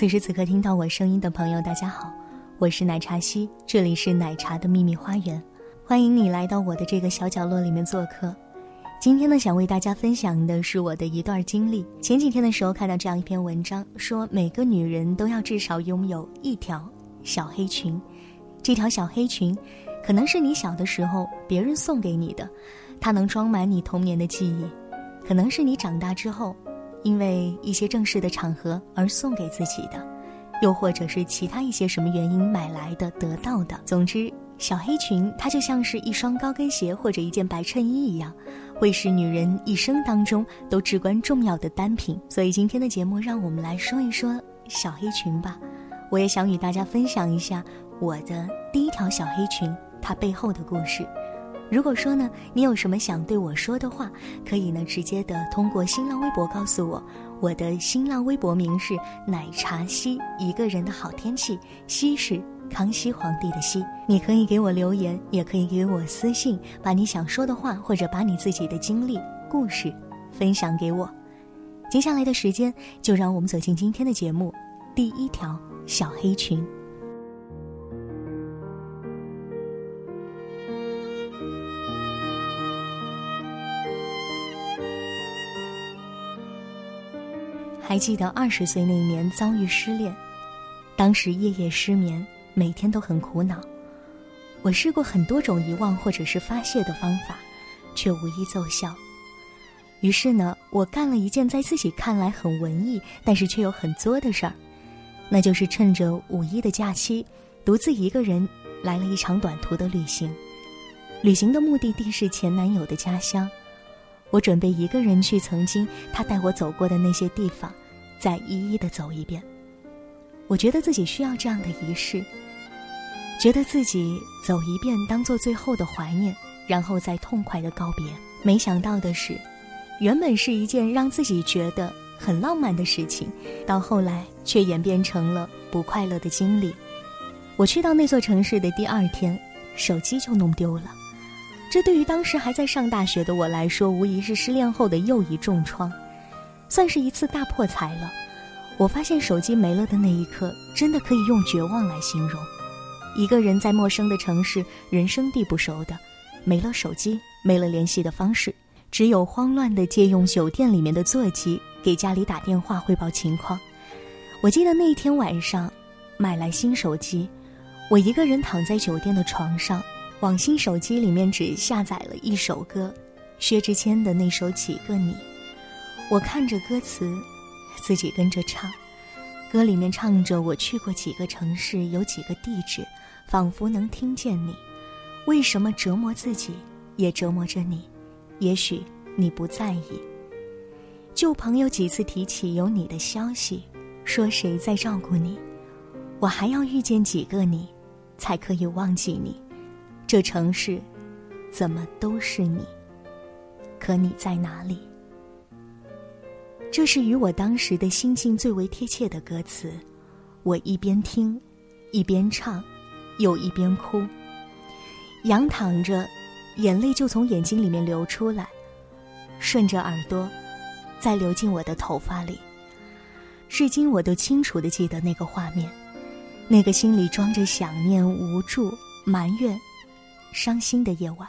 此时此刻听到我声音的朋友，大家好，我是奶茶西，这里是奶茶的秘密花园，欢迎你来到我的这个小角落里面做客。今天呢，想为大家分享的是我的一段经历。前几天的时候看到这样一篇文章，说每个女人都要至少拥有一条小黑裙，这条小黑裙，可能是你小的时候别人送给你的，它能装满你童年的记忆；可能是你长大之后，因为一些正式的场合而送给自己的，又或者是其他一些什么原因买来的、得到的。总之，小黑裙它就像是一双高跟鞋或者一件白衬衣一样。会是女人一生当中都至关重要的单品，所以今天的节目让我们来说一说小黑裙吧。我也想与大家分享一下我的第一条小黑裙它背后的故事。如果说呢，你有什么想对我说的话，可以呢直接的通过新浪微博告诉我。我的新浪微博名是奶茶西，一个人的好天气，西是。康熙皇帝的西，你可以给我留言，也可以给我私信，把你想说的话或者把你自己的经历、故事分享给我。接下来的时间，就让我们走进今天的节目。第一条小黑裙。还记得二十岁那年遭遇失恋，当时夜夜失眠。每天都很苦恼，我试过很多种遗忘或者是发泄的方法，却无一奏效。于是呢，我干了一件在自己看来很文艺，但是却又很作的事儿，那就是趁着五一的假期，独自一个人来了一场短途的旅行。旅行的目的地是前男友的家乡，我准备一个人去曾经他带我走过的那些地方，再一一的走一遍。我觉得自己需要这样的仪式，觉得自己走一遍当做最后的怀念，然后再痛快的告别。没想到的是，原本是一件让自己觉得很浪漫的事情，到后来却演变成了不快乐的经历。我去到那座城市的第二天，手机就弄丢了。这对于当时还在上大学的我来说，无疑是失恋后的又一重创，算是一次大破财了。我发现手机没了的那一刻，真的可以用绝望来形容。一个人在陌生的城市，人生地不熟的，没了手机，没了联系的方式，只有慌乱的借用酒店里面的座机给家里打电话汇报情况。我记得那一天晚上，买来新手机，我一个人躺在酒店的床上，往新手机里面只下载了一首歌，薛之谦的那首《几个你》。我看着歌词。自己跟着唱，歌里面唱着我去过几个城市，有几个地址，仿佛能听见你。为什么折磨自己，也折磨着你？也许你不在意。旧朋友几次提起有你的消息，说谁在照顾你？我还要遇见几个你，才可以忘记你？这城市，怎么都是你？可你在哪里？这是与我当时的心境最为贴切的歌词，我一边听，一边唱，又一边哭。仰躺着，眼泪就从眼睛里面流出来，顺着耳朵，再流进我的头发里。至今我都清楚的记得那个画面，那个心里装着想念、无助、埋怨、伤心的夜晚。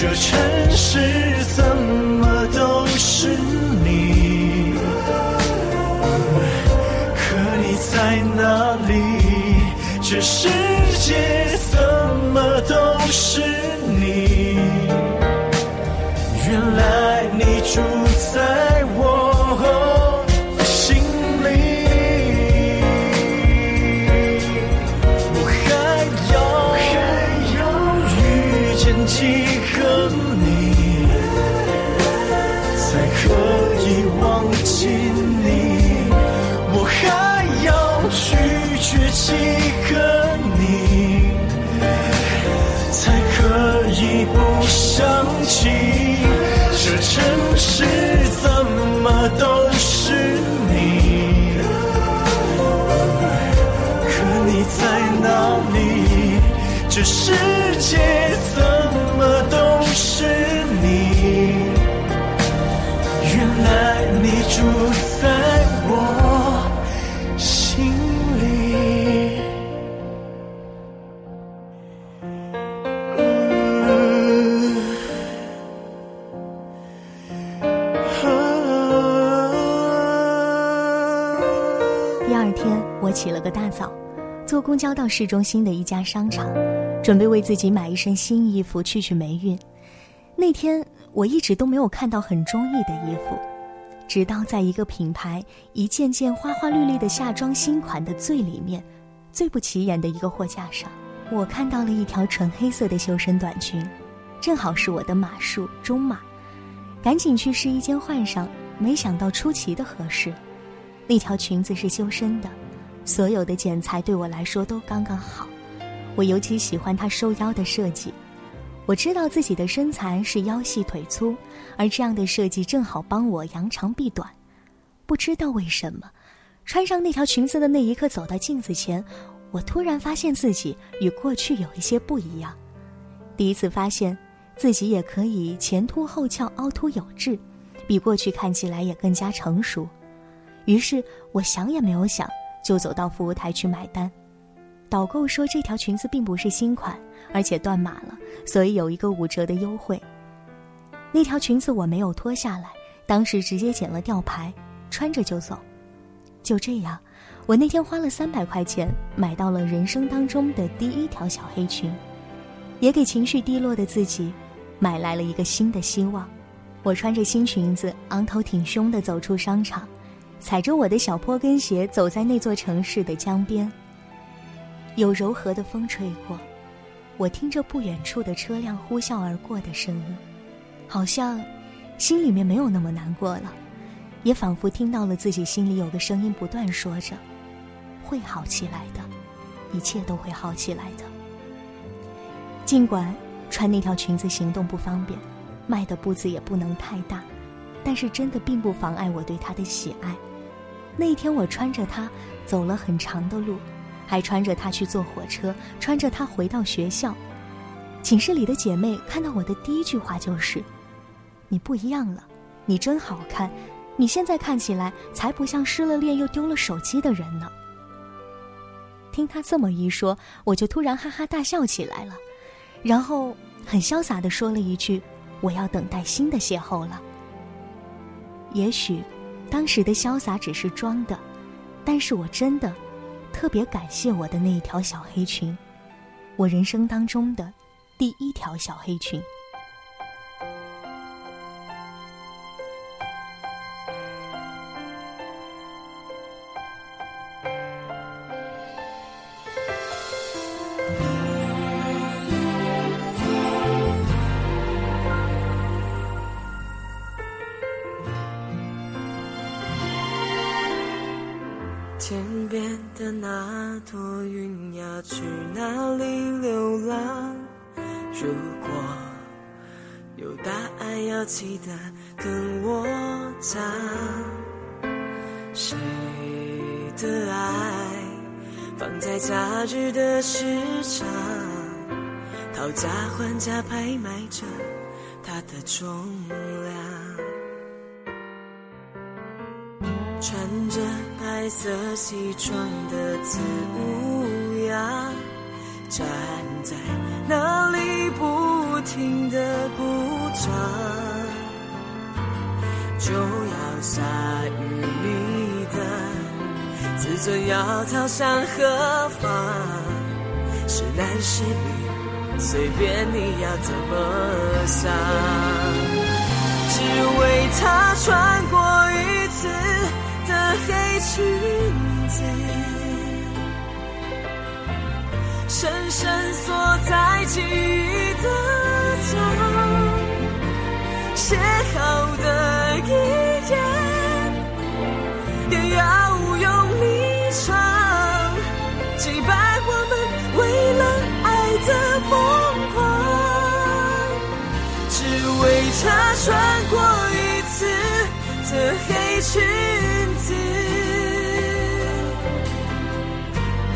这城市怎么都是你？可你在哪里？这是去崛起起了个大早，坐公交到市中心的一家商场，准备为自己买一身新衣服去去霉运。那天我一直都没有看到很中意的衣服，直到在一个品牌一件件花花绿绿的夏装新款的最里面，最不起眼的一个货架上，我看到了一条纯黑色的修身短裙，正好是我的码数中码，赶紧去试衣间换上。没想到出奇的合适，那条裙子是修身的，所有的剪裁对我来说都刚刚好。我尤其喜欢它收腰的设计。我知道自己的身材是腰细腿粗，而这样的设计正好帮我扬长避短。不知道为什么，穿上那条裙子的那一刻，走到镜子前，我突然发现自己与过去有一些不一样。第一次发现，自己也可以前凸后翘、凹凸有致。比过去看起来也更加成熟，于是我想也没有想，就走到服务台去买单。导购说这条裙子并不是新款，而且断码了，所以有一个五折的优惠。那条裙子我没有脱下来，当时直接剪了吊牌，穿着就走。就这样，我那天花了三百块钱买到了人生当中的第一条小黑裙，也给情绪低落的自己买来了一个新的希望。我穿着新裙子，昂头挺胸地走出商场，踩着我的小坡跟鞋，走在那座城市的江边。有柔和的风吹过，我听着不远处的车辆呼啸而过的声音，好像心里面没有那么难过了，也仿佛听到了自己心里有个声音不断说着：“会好起来的，一切都会好起来的。”尽管穿那条裙子行动不方便。迈的步子也不能太大，但是真的并不妨碍我对它的喜爱。那一天，我穿着它走了很长的路，还穿着它去坐火车，穿着它回到学校。寝室里的姐妹看到我的第一句话就是：“你不一样了，你真好看，你现在看起来才不像失了恋又丢了手机的人呢。”听她这么一说，我就突然哈哈大笑起来了，然后很潇洒地说了一句。我要等待新的邂逅了。也许，当时的潇洒只是装的，但是我真的特别感谢我的那一条小黑裙，我人生当中的第一条小黑裙。假日的市场，讨价还价拍卖着它的重量。穿着白色西装的字母呀，站在那里不停的鼓掌。就要下雨，自尊要逃向何方？是男是女，随便你要怎么想。只为他穿过一次的黑裙子，深深锁在记忆的墙。写好的穿过一次的黑裙子，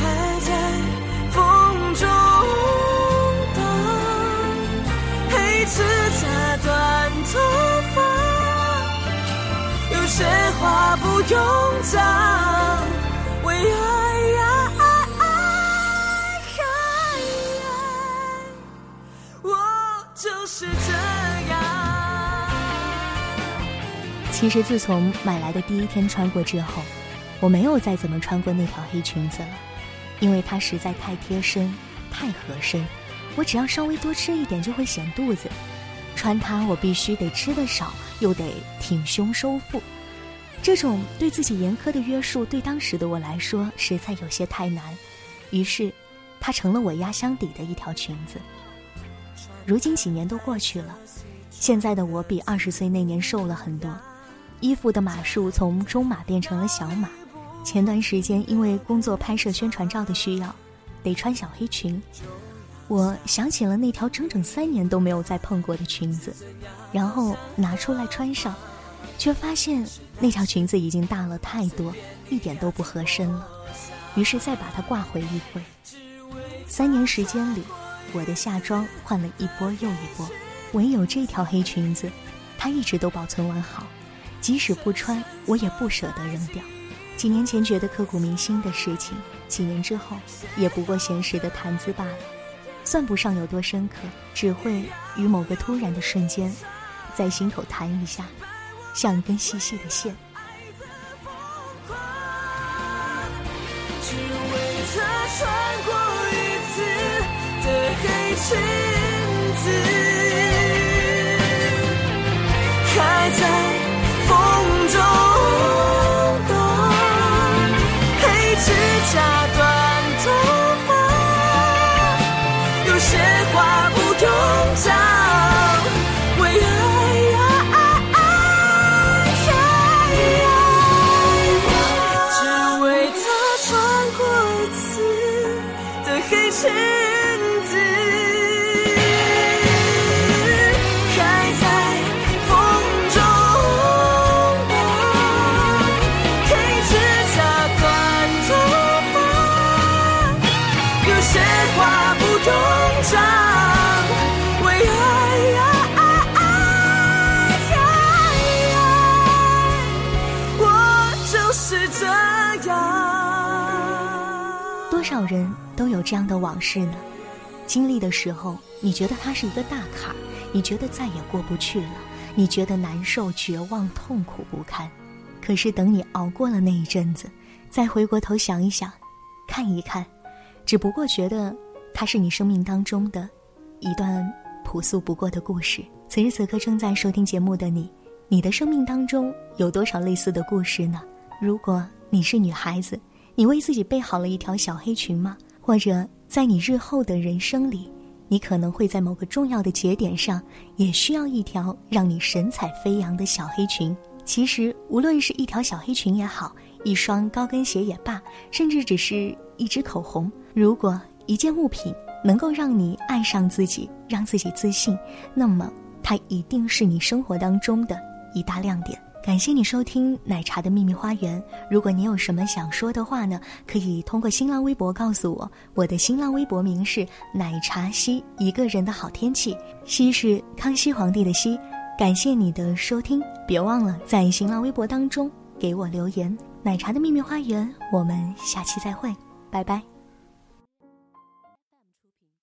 还在风中荡，黑丝擦断头发，有些话不用讲。其实自从买来的第一天穿过之后，我没有再怎么穿过那条黑裙子了，因为它实在太贴身、太合身。我只要稍微多吃一点就会显肚子，穿它我必须得吃的少，又得挺胸收腹。这种对自己严苛的约束，对当时的我来说实在有些太难。于是，它成了我压箱底的一条裙子。如今几年都过去了，现在的我比二十岁那年瘦了很多，衣服的码数从中码变成了小码。前段时间因为工作拍摄宣传照的需要，得穿小黑裙。我想起了那条整整三年都没有再碰过的裙子，然后拿出来穿上，却发现那条裙子已经大了太多，一点都不合身了。于是再把它挂回衣柜。三年时间里，我的夏装换了一波又一波，唯有这条黑裙子，它一直都保存完好，即使不穿，我也不舍得扔掉。几年前觉得刻骨铭心的事情，几年之后，也不过闲时的谈资罢了。算不上有多深刻，只会于某个突然的瞬间，在心头弹一下，像一根细细的线。只为他穿过一次的黑裙子，少人都有这样的往事呢？经历的时候，你觉得它是一个大坎儿，你觉得再也过不去了，你觉得难受、绝望、痛苦不堪。可是等你熬过了那一阵子，再回过头想一想，看一看，只不过觉得它是你生命当中的一段朴素不过的故事。此时此刻正在收听节目的你，你的生命当中有多少类似的故事呢？如果你是女孩子。你为自己备好了一条小黑裙吗？或者在你日后的人生里，你可能会在某个重要的节点上，也需要一条让你神采飞扬的小黑裙。其实，无论是一条小黑裙也好，一双高跟鞋也罢，甚至只是一支口红，如果一件物品能够让你爱上自己，让自己自信，那么它一定是你生活当中的一大亮点。感谢你收听奶茶的秘密花园。如果你有什么想说的话呢，可以通过新浪微博告诉我。我的新浪微博名是奶茶西，一个人的好天气。西是康熙皇帝的西。感谢你的收听，别忘了在新浪微博当中给我留言。奶茶的秘密花园，我们下期再会，拜拜。